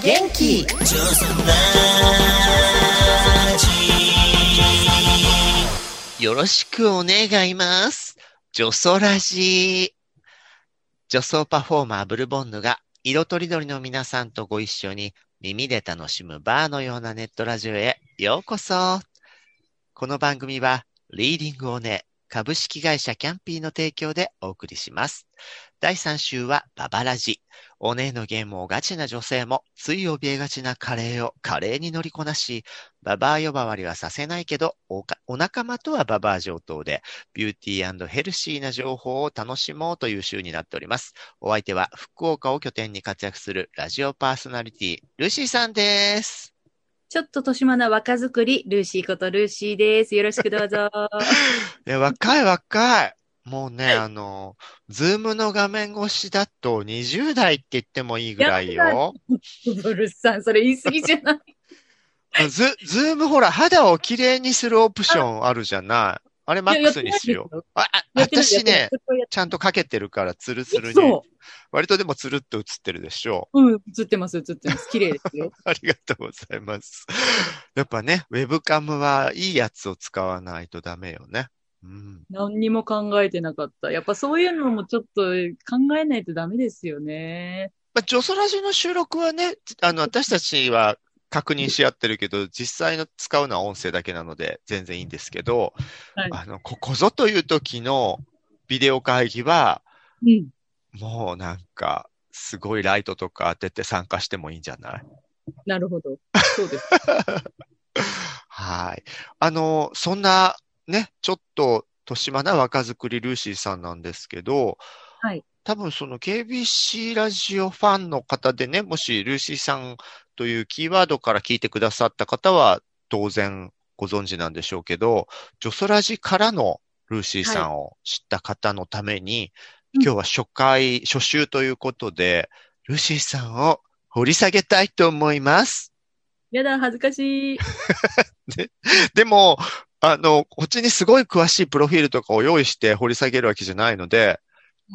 元気ジョスラジよろしくお願います。女装ラジ女装パフォーマーブルボンヌが色とりどりの皆さんとご一緒に耳で楽しむバーのようなネットラジオへようこそ。この番組はリーディングをね株式会社キャンピーの提供でお送りします。第3週はババラジ。お姉のゲームをガチな女性も、つい怯えがちな加齢を華麗に乗りこなし、ババア呼ばわりはさせないけど、お仲間とはババア上等で、ビューティーヘルシーな情報を楽しもうという週になっております。お相手は福岡を拠点に活躍するラジオパーソナリティ、ルシーさんです。ちょっと年間な若作り、ルーシーことルーシーです。よろしくどうぞ。いや、若い若い。もうね、あの、ズームの画面越しだと20代って言ってもいいぐらいよ。ブルスさん、それ言い過ぎじゃない？ズ、ズームほら、肌をきれいにするオプションあるじゃない。あれマックスにしよう。あ、私ね、、ちゃんとかけてるからツルツルに。そ割とでもツルっと映ってるでしょう。うん、映ってます、映ってます。綺麗ですよ。う。ありがとうございます。やっぱね、ウェブカムはいいやつを使わないとダメよね。うん。何にも考えてなかった。やっぱそういうのもちょっと考えないとダメですよね。まあ、ジョソラジの収録はね、あの、私たちは確認し合ってるけど、実際の使うのは音声だけなので全然いいんですけど、はいあの、ここぞという時のビデオ会議は、うん。もうなんか、すごいライトとか当てて参加してもいいんじゃない？なるほど。そうです。はい。あの、そんなね、ちょっと年間な若作りルーシーさんなんですけど、はい。多分その KBC ラジオファンの方でね、もしルーシーさんというキーワードから聞いてくださった方は当然ご存知なんでしょうけど、ジョソラジからのルーシーさんを知った方のために、うん今日は初回、初週ということで、ルーシーさんを掘り下げたいと思います。やだ、恥ずかしい。でも、あの、こっちにすごい詳しいプロフィールとかを用意して掘り下げるわけじゃないので、はい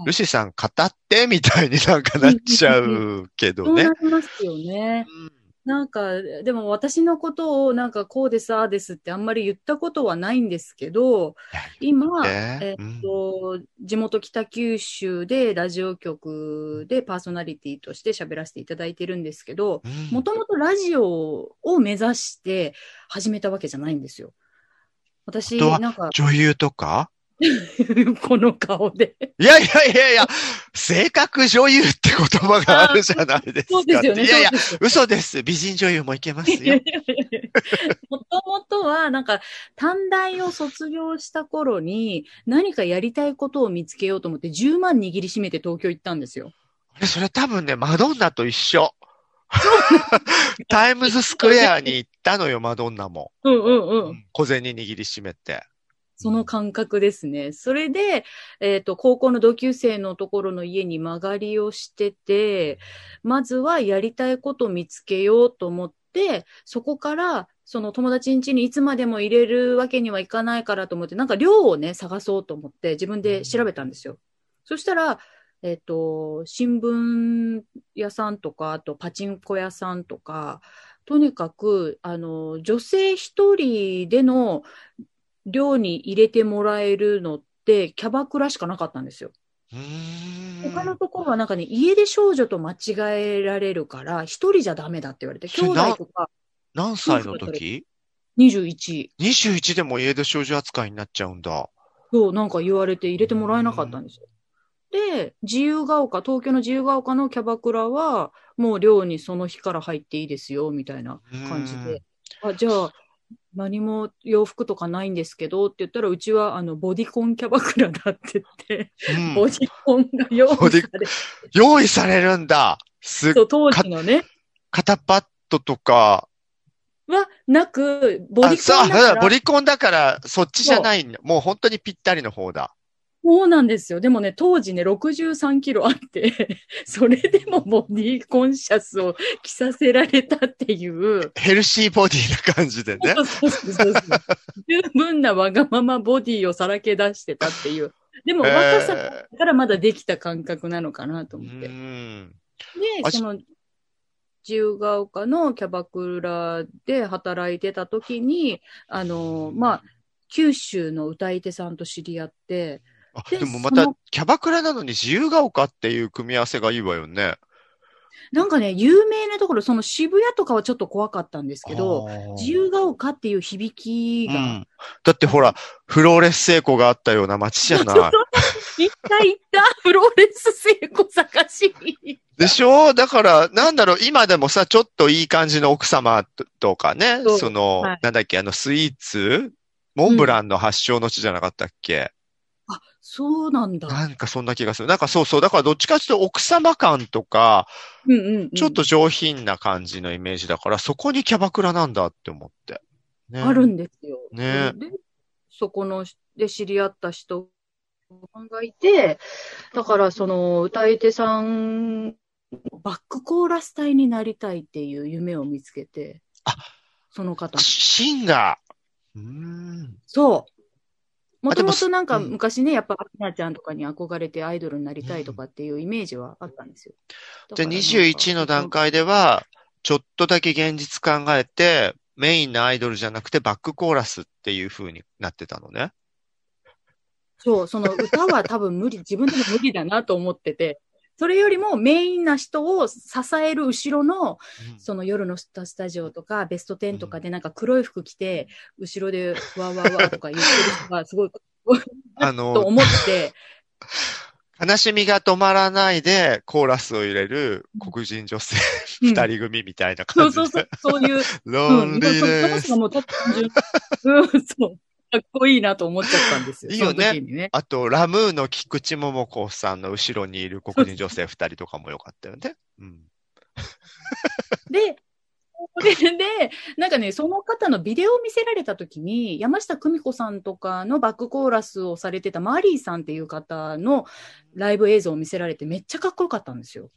ルシーさん語ってみたいになんかなっちゃうけどね。そうな。りますよね。なんか、でも私のことをなんかこうです、ああですってあんまり言ったことはないんですけど、今、えうん。っと、地元北九州でラジオ局でパーソナリティとして喋らせていただいてるんですけど、うん。もともとラジオを目指して始めたわけじゃないんですよ。私、なんか、女優とか？この顔で。いやいやいやいや、性格女優って言葉があるじゃないですか。そうですよね。いやいや嘘です。美人女優もいけますよ。もともとは、なんか、短大を卒業した頃に、何かやりたいことを見つけようと思って、10万握りしめて東京行ったんですよ。それ多分ね、マドンナと一緒。タイムズスクエアに行ったのよ、マドンナも。うんうんうん。小銭握りしめて。その感覚ですね。それで、えっ、と、高校の同級生のところの家に間借りをしてて、まずはやりたいことを見つけようと思って、そこから、その友達ん家にいつまでも入れるわけにはいかないからと思って、なんか寮をね、探そうと思って自分で調べたんですよ。そしたら、えっ、と、新聞屋さんとか、あとパチンコ屋さんとか、とにかく、あの、女性一人での寮に入れてもらえるのって、キャバクラしかなかったんですよ。他のところはなんかね、家出少女と間違えられるから、一人じゃダメだって言われて、兄弟とか何歳の時？21、?21 でも家出少女扱いになっちゃうんだ。そう、なんか言われて入れてもらえなかったんですよ。で、自由が丘、東京の自由が丘のキャバクラは、もう寮にその日から入っていいですよ、みたいな感じで。あ、じゃあ、何も洋服とかないんですけどって言ったら、うちはあのボディコンキャバクラだって言って、うんボディコンが用意されて、用意されるんだ。すっそう当時のね、肩パッドとか。はなく、ボデあ、ィそう、コンだから、ボディコンだから、そっちじゃないんだ。もう本当にぴったりの方だ。そうなんですよ。でもね、当時ね、63キロあって、それでもボディコンシャスを着させられたっていう、ヘルシーボディな感じでね。そうそうそう十分なわがままボディをさらけ出してたっていう。でも若さえからまだできた感覚なのかなとー思って。うん。で、あその、自由が丘のキャバクラで働いてた時に、あの、まあ、九州の歌い手さんと知り合って、あ、ででもまたキャバクラなのに自由が丘っていう組み合わせがいいわよね。なんかね、有名なところ、その渋谷とかはちょっと怖かったんですけど、自由が丘っていう響きが、うん。だってほら、フローレス聖子があったような街じゃない。行った行った、フローレス聖子探し。に。でしょ？だから、なんだろう、今でもさ、ちょっといい感じの奥様ととかね、その、はい。なんだっけ、あの、スイーツ？モンブランの発祥の地じゃなかったっけ、あ、そうなんだ。なんかそんな気がする。なんかそうそう。だからどっちかっていうと奥様感とか、うんうん、うん。ちょっと上品な感じのイメージだから、そこにキャバクラなんだって思って。ね、あるんですよ。ねで、そこの、で知り合った人がいて、だからその歌い手さん、バックコーラス隊になりたいっていう夢を見つけて、あその方。シンガー。うーん。そう。もとももとなんかうん昔ね、やっぱ、アキナちゃんとかに憧れてアイドルになりたいとかっていうイメージはあったんですよ。じゃあだからなんか21の段階では、ちょっとだけ現実考えて、メインのアイドルじゃなくてバックコーラスっていう風になってたのね。そう、その歌は多分無理、自分でも無理だなと思ってて、それよりもメインな人を支える後ろの、その夜のスタスタジオとか、ベスト10とかでなんか黒い服着て、後ろでわーわーわーとか言ってる人がすごい、あとの、思って、悲しみが止まらないでコーラスを入れる黒人女性うん。二人組みたいなそ感じで。うそうそう。、そういう、ロうん、ンリそーうん、そう。かっこいいなと思っちゃったんですよ。いいよねね。あと、ラムーの菊池桃子さんの後ろにいる黒人女性二人とかもよかったよね。うん。で、それで、なんかね、その方のビデオを見せられたときに、山下久美子さんとかのバックコーラスをされてたマリーさんっていう方のライブ映像を見せられてめっちゃかっこよかったんですよ。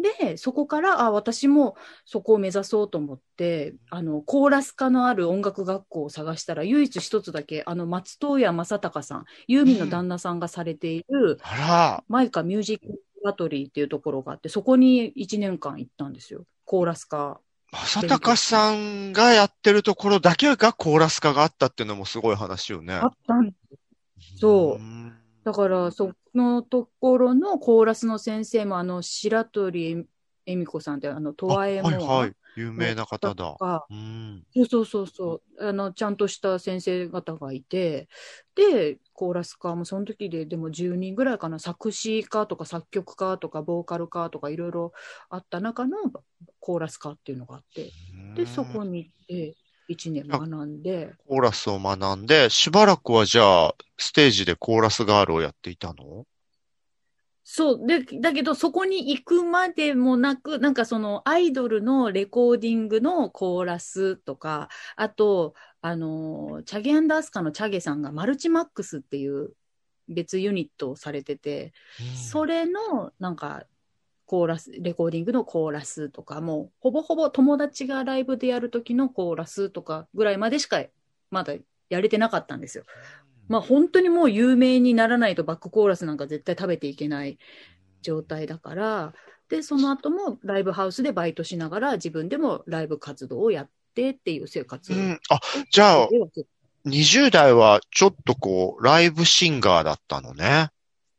で、そこから、あ、私もそこを目指そうと思って、あの、コーラス科のある音楽学校を探したら、唯一一つだけ、あの、松任谷正隆さん、ユーミンの旦那さんがされている、あら、マイカミュージックバトリーっていうところがあって、そこに1年間行ったんですよ。コーラス科。正隆さんがやってるところだけがコーラス化があったっていうのもすごい話よね。あったんそううんだから、そのところのコーラスの先生も、あの、白鳥恵美子さんって、あの、トワエモはいはい。有名な方だ。うん。そうそうそうそう、あの、ちゃんとした先生方がいて、で、コーラス科もその時で、でも10人ぐらいかな、作詞家とか作曲家とか、ボーカル家とか、いろいろあった中のコーラス科っていうのがあって、で、そこに行って、1年学んで、コーラスを学んで、しばらくはじゃあ、ステージでコーラスガールをやっていたの？そう。で、だけど、そこに行くまでもなく、なんかそのアイドルのレコーディングのコーラスとか、あと、あの、チャゲアンダースカのチャゲさんがマルチマックスっていう別ユニットをされてて、それのなんかコーラス、レコーディングのコーラスとか、もうほぼほぼ友達がライブでやる時のコーラスとかぐらいまでしかまだやれてなかったんですよ。まあ本当にもう有名にならないとバックコーラスなんか絶対食べていけない状態だから、で、その後もライブハウスでバイトしながら自分でもライブ活動をやってっていう生活を。うん。あ、じゃあ、20代はちょっとこう、ライブシンガーだったのね。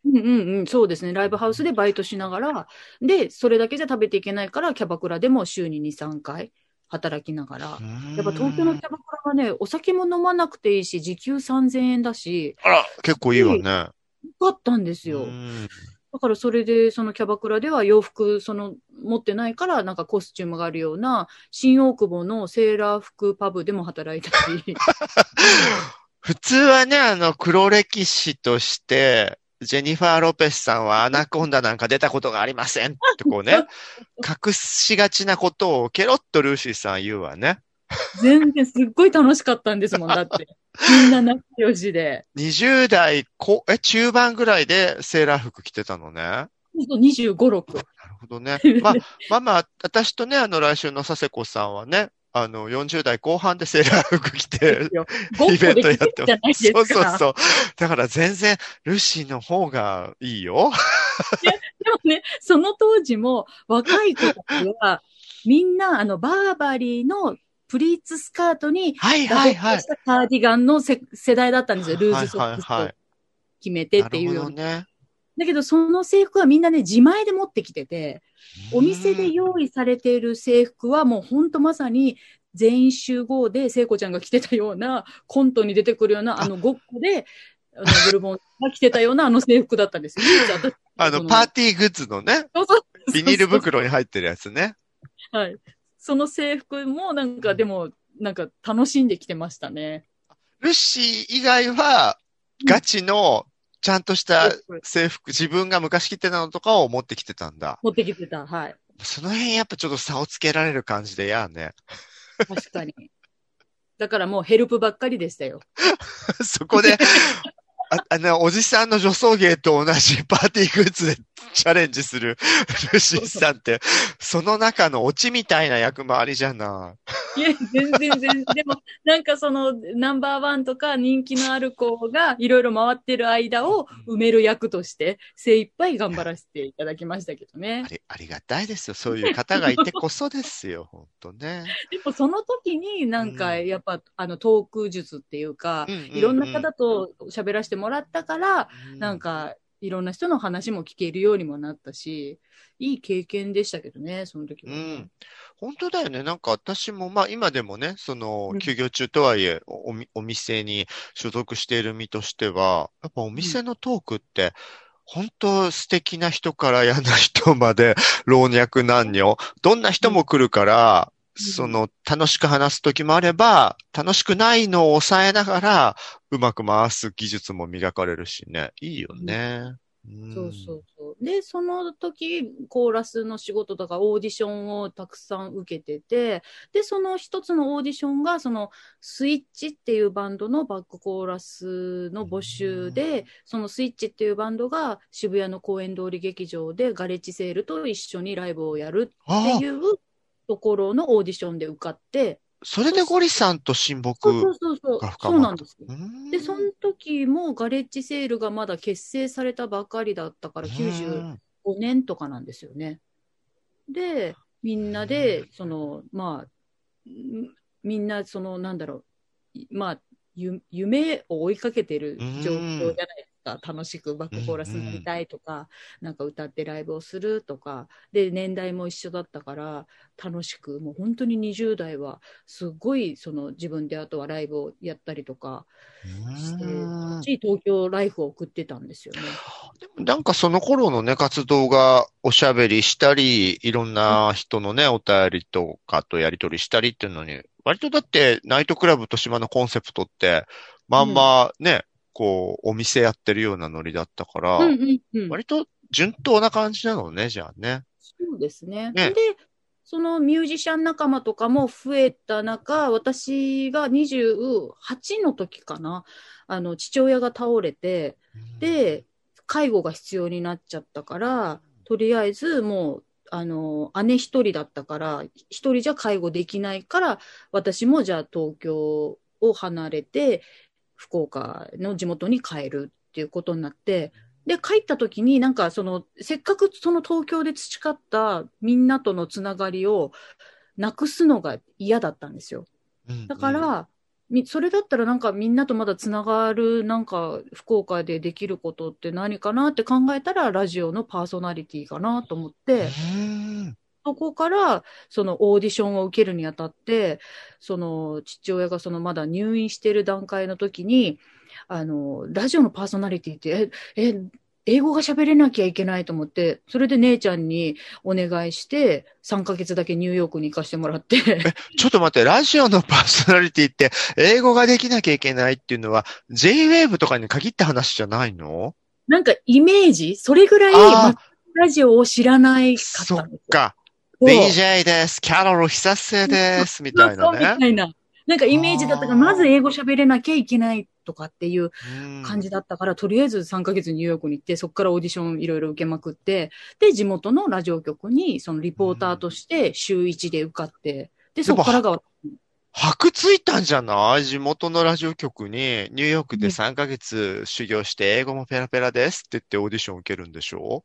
うんうんうん、そうですね。ライブハウスでバイトしながら、で、それだけじゃ食べていけないから、キャバクラでも週に2、3回働きながら。やっぱ東京のキャバクラはね、お酒も飲まなくていいし、時給3000円だし、あら、結構いいわね。よかったんですよ。うんだからそれで、そのキャバクラでは洋服、その、持ってないから、なんかコスチュームがあるような、新大久保のセーラー服パブでも働いたし、普通はね、あの、黒歴史として、ジェニファー・ロペスさんはアナコンダなんか出たことがありませんってこうね、隠しがちなことをケロッとルーシーさん言うわね。全然すっごい楽しかったんですもん、だって。みんな仲良しで。20代こ、え、中盤ぐらいでセーラー服着てたのね。なほんと25、6。るほどね。まあ、まあまあ、私とね、あの、来週の佐世子さんはね、あの、40代後半でセーラー服着て、イベントやってるじゃないですか。そうそうそう。だから全然、ルシーの方がいいよ。でもね、その当時も若い子たちは、みんな、あの、バーバリーのプリーツスカートに、はいガはいはいカーディガンのせ世代だったんですよ。ルーズソックスはい決めてっていうような。ね。だけど、その制服はみんなね、自前で持ってきてて、お店で用意されている制服はもうほんとまさに全員集合で聖子ちゃんが着てたようなコントに出てくるようなあのごっこで、あのブルボンが着てたようなあの制服だったんですよ。あの、パーティーグッズのね、ビニール袋に入ってるやつね。はい。その制服もなんかでも、なんか楽しんできてましたね。ルシー以外は、ガチの、ちゃんとした制服、自分が昔着てたのとかを持ってきてたんだ。持ってきてた。はい。その辺やっぱちょっと差をつけられる感じでやね。確かに。だからもうヘルプばっかりでしたよ。そこで、ああの、おじさんの女装芸と同じパーティーグッズでチャレンジする ルシーさんって、その中のオチみたいな役回りじゃないや、全然全然。でも、なんかその、ナンバーワンとか人気のある子がいろいろ回ってる間を埋める役として、精一杯頑張らせていただきましたけどい。ねあ。り、ありがたいですよ。そういう方がいてこそですよ。本当ね。でもその時になんか、うんやっぱ、あの、トーク術っていうか、いろんな方と喋らせてもらったから、なん、か、いろんな人の話も聞けるようにもなったし、いい経験でしたけどね、その時は。ね、うん。本当だよね。なんか私も、まあ今でもね、そのう、ん。休業中とはいえ、おみ、お店に所属している身としては、やっぱお店のトークって、本当素敵な人から嫌な人まで、老若男女、どんな人も来るから、うんその、楽しく話す時もあれば、楽しくないのを抑えながら、うまく回す技術も磨かれるしね。いいよね。うんそうそうそう。で、その時、コーラスの仕事とかオーディションをたくさん受けてて、で、その一つのオーディションが、そのスイッチっていうバンドのバックコーラスの募集で、そのスイッチっていうバンドが渋谷の公園通り劇場でガレッジセールと一緒にライブをやるっていうところのオーディションで受かって、それでゴリさんと親睦そうそうそうそう。が、深そうまった。なんですよ。うん。で、その時もガレッジセールがまだ結成されたばかりだったから、90、5年とかなんですよね。で、みんなで、その、まあ、んみんな、その、なんだろう、いまあ、ゆ夢を追いかけてる状況じゃないですか。楽しくバックコーラスになりたいとか、なんか歌ってライブをするとか、で、年代も一緒だったから、楽しく、もう本当に20代は、すごい、その、自分であとはライブをやったりとかして、しい東京ライフを送ってたんですよね。なんかその頃のね、活動がおしゃべりしたり、いろんな人のね、お便りとかとやり取りしたりっていうのに、割とだってナイトクラブと島のコンセプトって、まんまね、こう、お店やってるようなノリだったから、うんうんうん。割と順当な感じなのね、じゃあね。そうですね。ねで、そのミュージシャン仲間とかも増えた中、私が28の時かな、あの、父親が倒れて、で、介護が必要になっちゃったから、とりあえずもう、あの、姉一人だったから、一人じゃ介護できないから、私もじゃあ東京を離れて、福岡の地元に帰るっていうことになって、で、帰った時になんかその、せっかくその東京で培ったみんなとのつながりをなくすのが嫌だったんですよ。うんだから、みそれだったらなんかみんなとまだつながるなんか福岡でできることって何かなって考えたらラジオのパーソナリティかなと思って、うんそこからそのオーディションを受けるにあたって、その父親がそのまだ入院してる段階の時に、あの、ラジオのパーソナリティって、え、え、英語が喋れなきゃいけないと思って、それで姉ちゃんにお願いして、3ヶ月だけニューヨークに行かせてもらって、ちょっと待って、ラジオのパーソナリティって、英語ができなきゃいけないっていうのは、J-Wave とかに限った話じゃないの？なんかイメージ？それぐらい、ラジオを知らないかっそったんですよ。か。DJ です。キャロル久瀬です。みたいなそうみたね。いな。なんかイメージだったから、まず英語喋れなきゃいけないとかっていううん感じだったから、とりあえず3ヶ月ニューヨークに行って、そこからオーディションいろいろ受けまくって、で、地元のラジオ局に、そのリポーターとして週1で受かって、で、そこからが、箔ついたんじゃない？地元のラジオ局にニューヨークで3ヶ月修行して英語もペラペラですって言ってオーディション受けるんでしょ？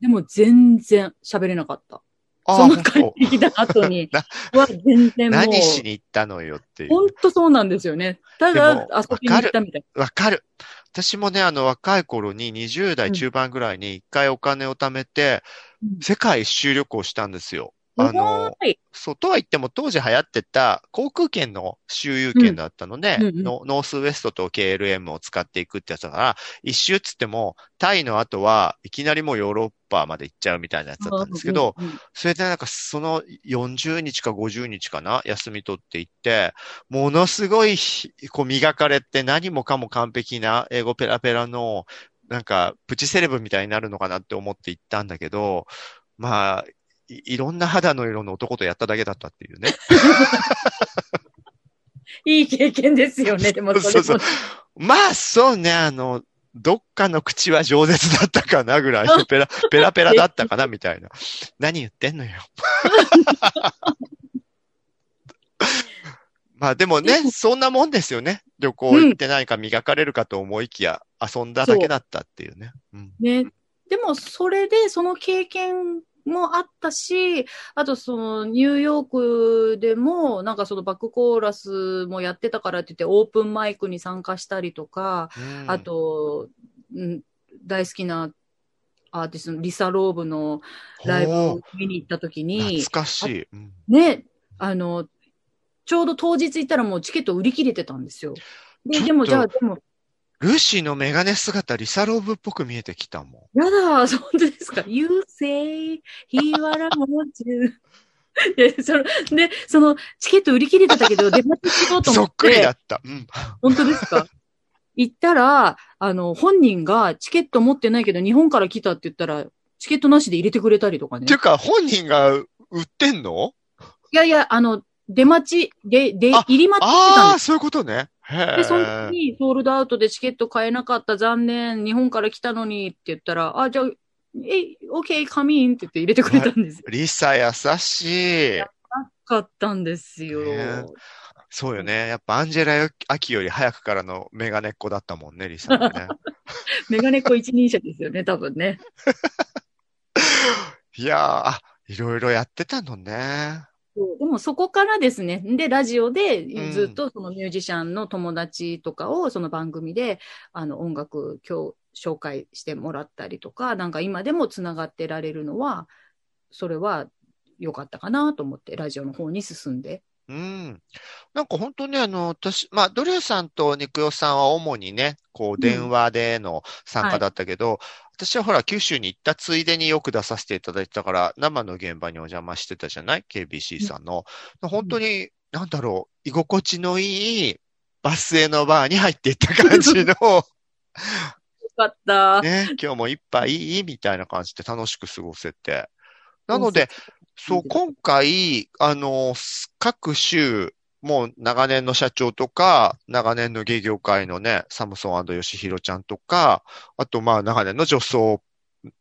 でも全然喋れなかった。あその帰ってきた後にな、は全然もう、何しに行ったのよっていう本当そうなんですよね。ただ遊びに行ったみたいわかる。私もね、あの、若い頃に20代中盤ぐらいに一回お金を貯めて、うん世界一周旅行したんですよ。な。あの、はい。そう、とは言っても当時流行ってた航空券の周遊券だったので、うんうんうんのノースウエストと KLM を使っていくってやつだから、一周っつっても、タイの後はいきなりもうヨーロッパまで行っちゃうみたいなやつだったんですけど、うんうんうんそれでなんかその40日か50日かな休み取っていって、ものすごいひこう磨かれて何もかも完璧な英語ペラペラのなんかプチセレブみたいになるのかなって思って行ったんだけど、まあ、いいろんな肌の色の男とやっただけだったっていうね。いい経験ですよね、でもそれも。そうそうまあそうね、あの、どっかの口は饒舌だったかなぐらい、ペラ、ペラペラだったかなみたいな。何言ってんのよ。まあでもね、そんなもんですよね。旅行行って何か磨かれるかと思いきや、遊んだだけだったっていうね。うん。ね。でも、それで、その経験もあったし、あと、その、ニューヨークでも、なんかそのバックコーラスもやってたからって言って、オープンマイクに参加したりとか、うんあ、と、うん、大好きなアーティストのリサ・ローブのライブほを見に行った時うに懐、かしい。うんね、あの、ちょうど当日行ったらもうチケット売り切れてたんですよ。で、でもじゃあ、でも、ルーシーのメガネ姿、リサローブっぽく見えてきたもやだ、本当ですか ?You say he wanna want. で、その、で、その、チケット売り切れてたけど、出待ちしようとん。思っ、そってくりだった。うん。本当ですか？行ったら、あの、本人がチケット持ってないけど、日本から来たって言ったら、チケットなしで入れてくれたりとかねってい。うか、本人が売ってんの？いやいや、あの、出待ち、で、で、あ入り待ちしてたんああ、そういうことね。へで、そのえ時。にソールドアウトでチケット買えなかった、残念、日本から来たのにって言ったら、あ、じゃあ、え、OK, come in って言って入れてくれたんですよ。リサ優しい。かったんですよ。ねそうよね。やっぱアンジェラ・アキより早くからのメガネっ子だったもんね、リサもね。メガネっ子一人者ですよね、多分ね。いやー、あいろいろやってたのね。でもそこからですね、で、ラジオでうんずっとそのミュージシャンの友達とかをその番組で、あの音楽今日紹介してもらったりとか、なんか今でもつながってられるのは、それは良かったかなと思って、ラジオの方に進んで。うん。なんか本当にあの、私、まあ、ドリューさんとニクヨさんは主にね、こう、電話での参加だったけど、私はほら、九州に行ったついでによく出させていただいてたから、生の現場にお邪魔してたじゃない ?KBC さんの。本当に、なんだろう、居心地のいいバスへのバーに入っていった感じの、よかった。ね、今日も一杯いいみたいな感じで楽しく過ごせて。なので、そう、今回、あの、各州、もう長年の社長とか、長年の芸業界のね、サムソン吉弘ちゃんとか、あとまあ長年の女装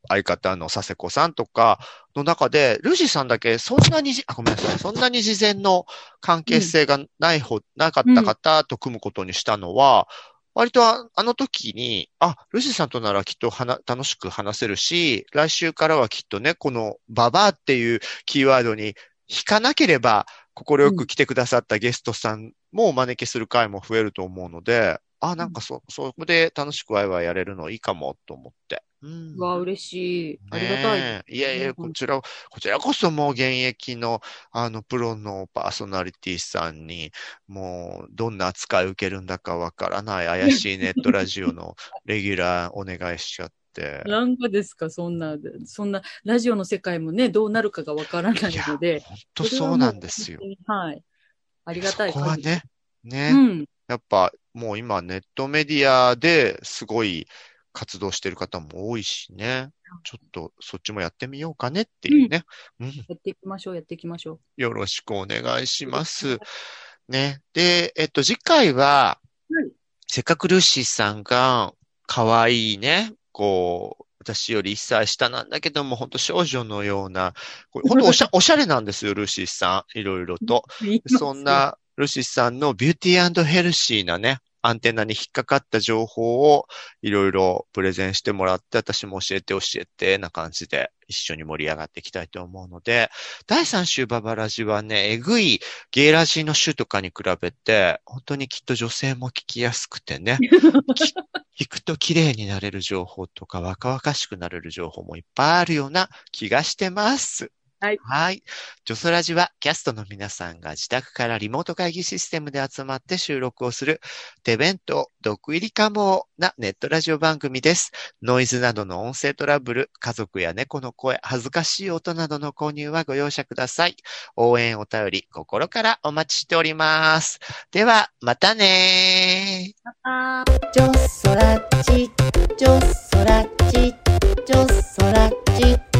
相方の佐世子さんとかの中で、ルーシーさんだけそんなにじ、あ、ごめんなさい、そんなに事前の関係性がないほ、なかった方と組むことにしたのは、割とああの時に、あ、ルーシーさんとならきっと楽しく話せるし、来週からはきっとね、このババアっていうキーワードに引かなければ、心よく来てくださったゲストさんもお招きする回も増えると思うので、あ、なんかそ、そこで楽しくワイワイやれるのいいかもと思って。うんうわ、嬉しい。ありがたい。いやいや、うんこちら、こちらこそもう現役の、あの、プロのパーソナリティさんに、もう、どんな扱い受けるんだかわからない怪しいネットラジオのレギュラーお願いしちゃって。なんかですか、そんな、そんな、ラジオの世界もね、どうなるかがわからないので、本当そうなんですよ。はい。ありがたいそこはね、ね、うん。やっぱもう今ネットメディアですごい、活動してる方も多いしね。ちょっとそっちもやってみようかねっていうね。うん。やっていきましょう、やっていきましょよろしくお願いします。ね。で、えっと、次回は、はいせっかくルーシーさんが、可愛いね、こう、私より一歳下なんだけども、本当少女のような、これ 本当おしゃ、おしゃれなんですよ、ルーシーさん。いろいろと。そん。な、ルシさんのビューティーヘルシーなね、アンテナに引っかかった情報をいろいろプレゼンしてもらって、私も教えて教えてな感じで一緒に盛り上がっていきたいと思うので、第3週ババラジはね、えぐいゲイラジの週とかに比べて、本当にきっと女性も聞きやすくてね、き 聞くと綺麗になれる情報とか若々しくなれる情報もいっぱいあるような気がしてます。はい。はい。ジョソラジはキャストの皆さんが自宅からリモート会議システムで集まって収録をする手弁当、毒入りかもなネットラジオ番組です。ノイズなどの音声トラブル、家族や猫の声、恥ずかしい音などの購入はご容赦ください。応援お便り心からお待ちしております。では、またねー。あジョソラジジョソラジジョソラジ